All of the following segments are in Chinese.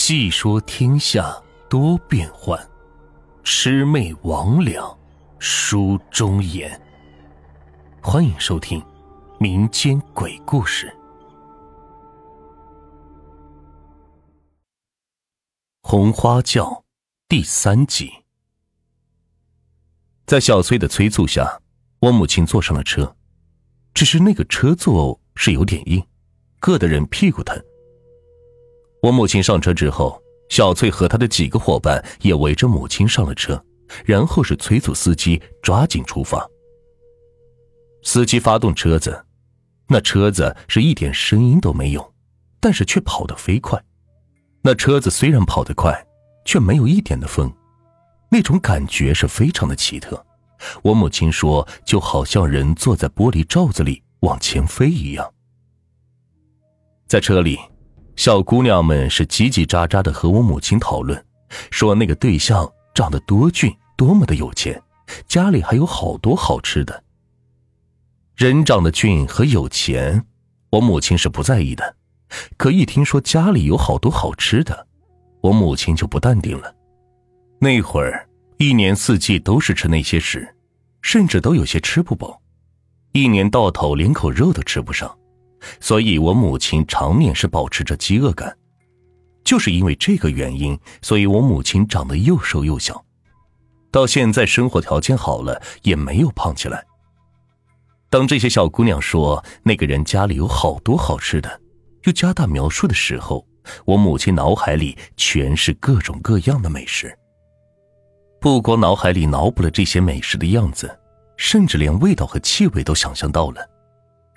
细说天下多变幻，魑魅魍魉书中言。欢迎收听民间鬼故事《红花轿》第三集。在小崔的催促下，我母亲坐上了车，只是那个车座是有点硬，硌得人屁股疼。我母亲上车之后，小翠和他的几个伙伴也围着母亲上了车，然后是催促司机抓紧出发。司机发动车子，那车子是一点声音都没有，但是却跑得飞快。那车子虽然跑得快，却没有一点的风，那种感觉是非常的奇特。我母亲说，就好像人坐在玻璃罩子里往前飞一样。在车里。小姑娘们是叽叽喳喳的和我母亲讨论，说那个对象长得多俊，多么的有钱，家里还有好多好吃的。人长得俊和有钱，我母亲是不在意的，可一听说家里有好多好吃的，我母亲就不淡定了。那会儿一年四季都是吃那些食，甚至都有些吃不饱，一年到头连口肉都吃不上。所以，我母亲常年是保持着饥饿感，就是因为这个原因，所以我母亲长得又瘦又小，到现在生活条件好了，也没有胖起来。当这些小姑娘说那个人家里有好多好吃的，又加大描述的时候，我母亲脑海里全是各种各样的美食。不光脑海里脑补了这些美食的样子，甚至连味道和气味都想象到了。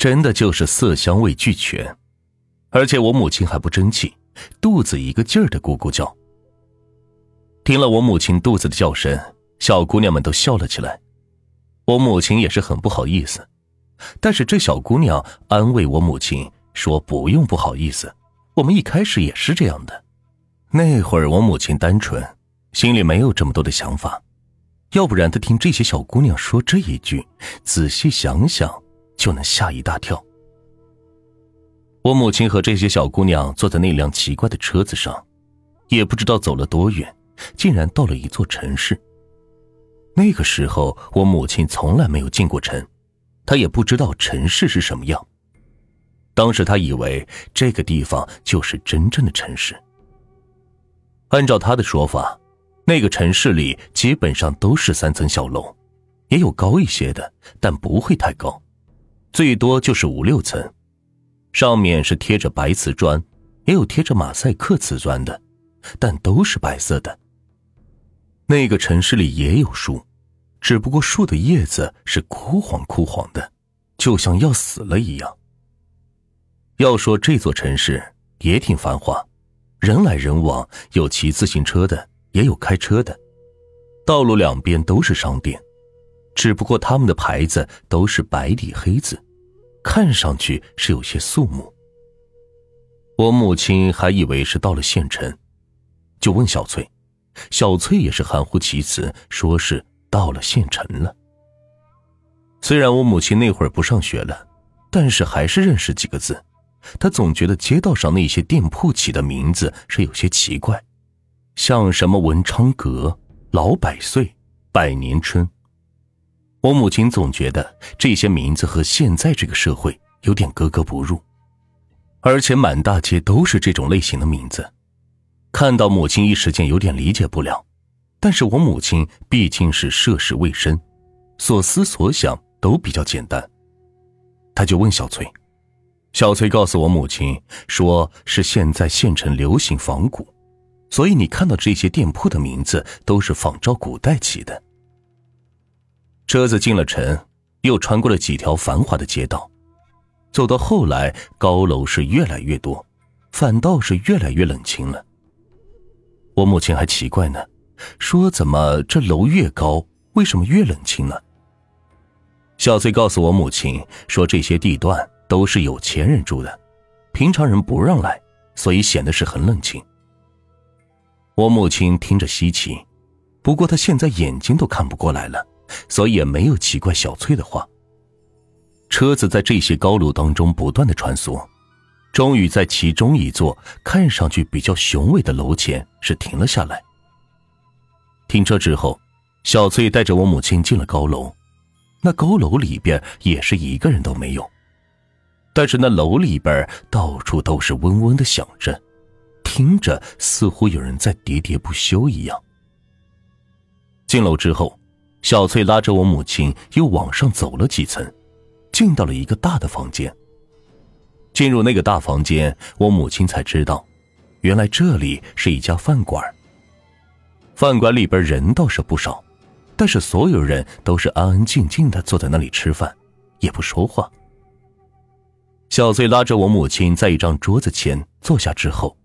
真的就是色香味俱全，而且我母亲还不争气，肚子一个劲儿的咕咕叫。听了我母亲肚子的叫声，小姑娘们都笑了起来。我母亲也是很不好意思，但是这小姑娘安慰我母亲说：“不用不好意思，我们一开始也是这样的。那会儿我母亲单纯，心里没有这么多的想法，要不然她听这些小姑娘说这一句，仔细想想。”就能吓一大跳。我母亲和这些小姑娘坐在那辆奇怪的车子上，也不知道走了多远，竟然到了一座城市。那个时候，我母亲从来没有进过城，她也不知道城市是什么样。当时她以为这个地方就是真正的城市。按照她的说法，那个城市里基本上都是三层小楼，也有高一些的，但不会太高。最多就是五六层，上面是贴着白瓷砖，也有贴着马赛克瓷砖的，但都是白色的。那个城市里也有树，只不过树的叶子是枯黄枯黄的，就像要死了一样。要说这座城市也挺繁华，人来人往，有骑自行车的，也有开车的，道路两边都是商店。只不过他们的牌子都是白底黑字，看上去是有些肃穆。我母亲还以为是到了县城，就问小翠，小翠也是含糊其辞，说是到了县城了。虽然我母亲那会儿不上学了，但是还是认识几个字。她总觉得街道上那些店铺起的名字是有些奇怪，像什么文昌阁、老百岁、百年春。我母亲总觉得这些名字和现在这个社会有点格格不入，而且满大街都是这种类型的名字，看到母亲一时间有点理解不了。但是我母亲毕竟是涉世未深，所思所想都比较简单，他就问小崔，小崔告诉我母亲，说是现在县城流行仿古，所以你看到这些店铺的名字都是仿照古代起的。车子进了城，又穿过了几条繁华的街道，走到后来，高楼是越来越多，反倒是越来越冷清了。我母亲还奇怪呢，说怎么这楼越高，为什么越冷清呢？小翠告诉我母亲说，这些地段都是有钱人住的，平常人不让来，所以显得是很冷清。我母亲听着稀奇，不过她现在眼睛都看不过来了。所以也没有奇怪小翠的话。车子在这些高楼当中不断的穿梭，终于在其中一座看上去比较雄伟的楼前是停了下来。停车之后，小翠带着我母亲进了高楼。那高楼里边也是一个人都没有，但是那楼里边到处都是嗡嗡的响着，听着似乎有人在喋喋不休一样。进楼之后，小翠拉着我母亲又往上走了几层，进到了一个大的房间。进入那个大房间，我母亲才知道，原来这里是一家饭馆。饭馆里边人倒是不少。但是所有人都是安安静静的坐在那里吃饭，也不说话。小翠拉着我母亲在一张桌子前坐下之后，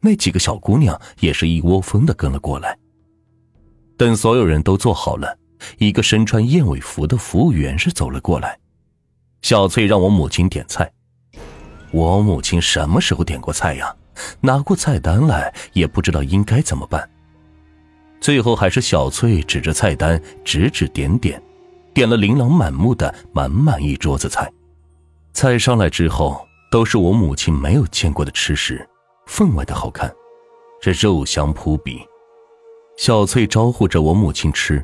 那几个小姑娘也是一窝蜂的跟了过来。等所有人都坐好了，一个身穿燕尾服的服务员是走了过来。小翠让我母亲点菜，我母亲什么时候点过菜呀？拿过菜单来也不知道应该怎么办。最后还是小翠指着菜单指指点点，点了琳琅满目的满满一桌子菜。菜上来之后，都是我母亲没有见过的吃食，分外的好看，这肉香扑鼻。小翠招呼着我母亲吃，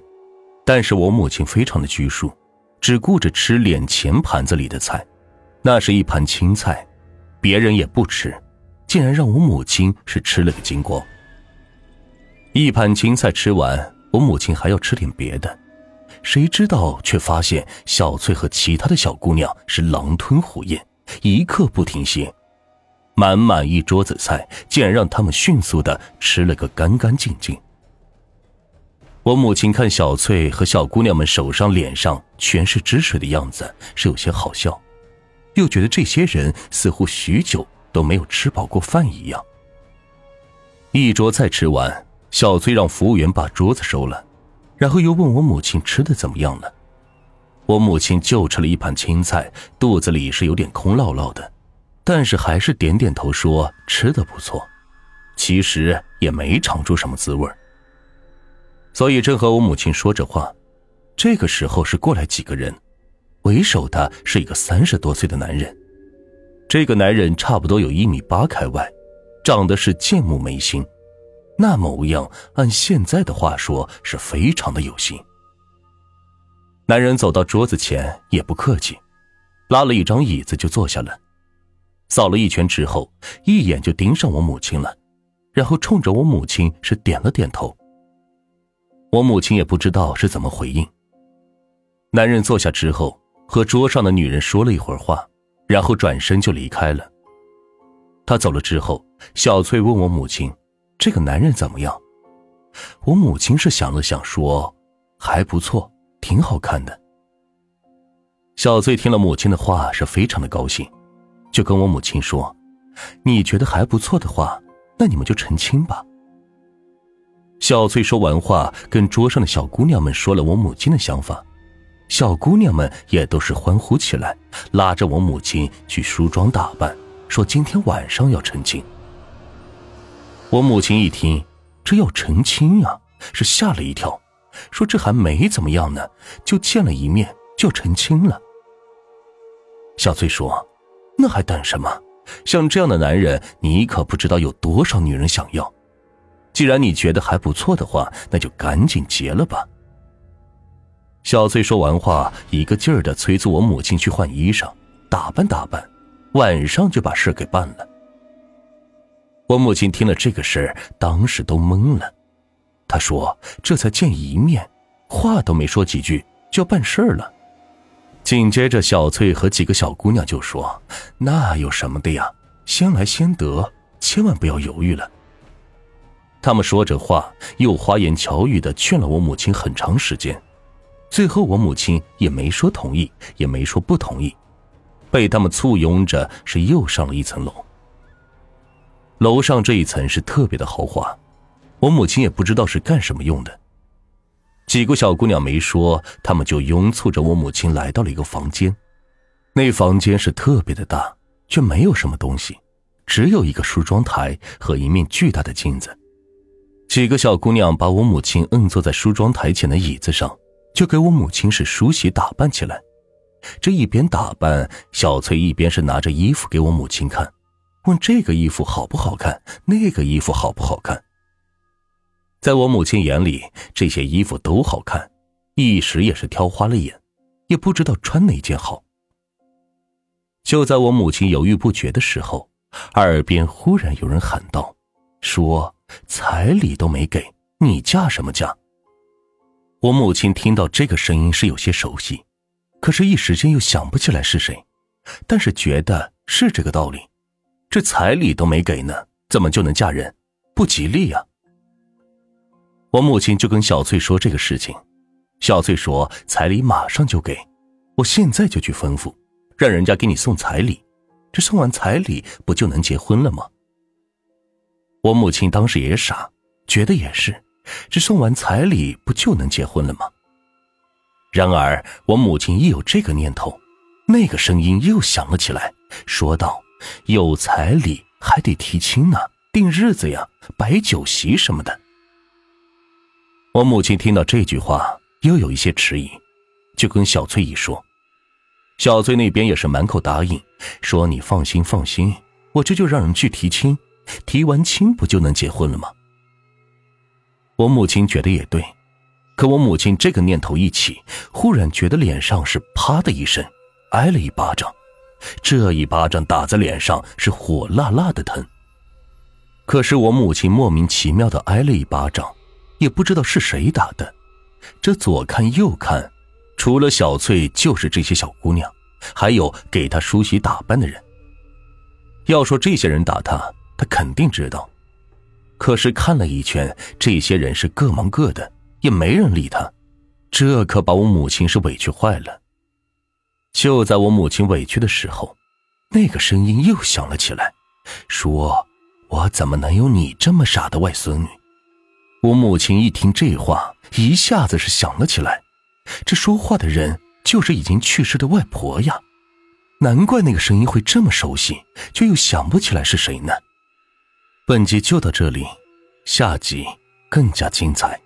但是我母亲非常的拘束，只顾着吃脸前盘子里的菜，那是一盘青菜，别人也不吃，竟然让我母亲是吃了个精光。一盘青菜吃完，我母亲还要吃点别的，谁知道却发现小翠和其他的小姑娘是狼吞虎咽，一刻不停歇，满满一桌子菜竟然让他们迅速的吃了个干干净净。我母亲看小翠和小姑娘们手上、脸上全是汁水的样子，是有些好笑，又觉得这些人似乎许久都没有吃饱过饭一样。一桌菜吃完。小翠让服务员把桌子收了，然后又问我母亲吃的怎么样了。我母亲就吃了一盘青菜，肚子里是有点空落落的，但是还是点点头说吃的不错。其实也没尝出什么滋味所以正和我母亲说着话，这个时候是过来几个人，为首的是一个三十多岁的男人。这个男人差不多有一米八开外，长得是剑目眉心。那模样，按现在的话说，是非常的有型。男人走到桌子前，也不客气，拉了一张椅子就坐下了，扫了一圈之后，一眼就盯上我母亲了，然后冲着我母亲是点了点头。我母亲也不知道是怎么回应。男人坐下之后，和桌上的女人说了一会儿话，然后转身就离开了。他走了之后，小翠问我母亲。这个男人怎么样？我母亲是想了想，说：“还不错，挺好看的。”小翠听了母亲的话，是非常的高兴，就跟我母亲说：“你觉得还不错的话，那你们就成亲吧。”小翠说完话，跟桌上的小姑娘们说了我母亲的想法，小姑娘们也都是欢呼起来，拉着我母亲去梳妆打扮，说今天晚上要成亲。我母亲一听，这要成亲啊，是吓了一跳，说这还没怎么样呢，就见了一面就成亲了。小翠说：“那还等什么？像这样的男人，你可不知道有多少女人想要。既然你觉得还不错的话，那就赶紧结了吧。”小翠说完话，一个劲儿的催促我母亲去换衣裳、打扮打扮，晚上就把事给办了。我母亲听了这个事儿，当时都懵了。她说：“这才见一面，话都没说几句就要办事儿了。”紧接着，小翠和几个小姑娘就说：“那有什么的呀？先来先得，千万不要犹豫了。”他们说着话，又花言巧语的劝了我母亲很长时间，最后我母亲也没说同意，也没说不同意，被他们簇拥着是又上了一层楼。楼上这一层是特别的豪华，我母亲也不知道是干什么用的。几个小姑娘没说，他们就拥簇着我母亲来到了一个房间。那房间是特别的大，却没有什么东西，只有一个梳妆台和一面巨大的镜子。几个小姑娘把我母亲摁坐在梳妆台前的椅子上，就给我母亲是梳洗打扮起来。这一边打扮，小翠一边是拿着衣服给我母亲看。问这个衣服好不好看，那个衣服好不好看。在我母亲眼里，这些衣服都好看，一时也是挑花了眼，也不知道穿哪件好。就在我母亲犹豫不决的时候，耳边忽然有人喊道：“说彩礼都没给你，嫁什么嫁？”我母亲听到这个声音是有些熟悉，可是，一时间又想不起来是谁，但是觉得是这个道理。这彩礼都没给呢，怎么就能嫁人？不吉利呀！我母亲就跟小翠说这个事情，小翠说彩礼马上就给，我现在就去吩咐，让人家给你送彩礼，这送完彩礼不就能结婚了吗？我母亲当时也傻，觉得也是。这送完彩礼不就能结婚了吗？然而我母亲一有这个念头，那个声音又响了起来，说道：“有彩礼还得提亲呢，定日子呀，摆酒席什么的。”我母亲听到这句话，又有一些迟疑，就跟小翠一说。小翠那边也是满口答应，说：“你放心放心，我这就让人去提亲，提完亲不就能结婚了吗？”我母亲觉得也对，可我母亲这个念头一起，忽然觉得脸上是啪的一声，挨了一巴掌。这一巴掌打在脸上是火辣辣的疼。可是我母亲莫名其妙的挨了一巴掌，也不知道是谁打的。这左看右看，除了小翠，就是这些小姑娘，还有给她梳洗打扮的人。要说这些人打她，他肯定知道。可是看了一圈，这些人是各忙各的，也没人理他，这可把我母亲是委屈坏了。就在我母亲委屈的时候，那个声音又响了起来，说：“我怎么能有你这么傻的外孙女？”我母亲一听这话，一下子是想了起来，这说话的人就是已经去世的外婆呀，难怪那个声音会这么熟悉，却又想不起来是谁呢。本集就到这里，下集更加精彩。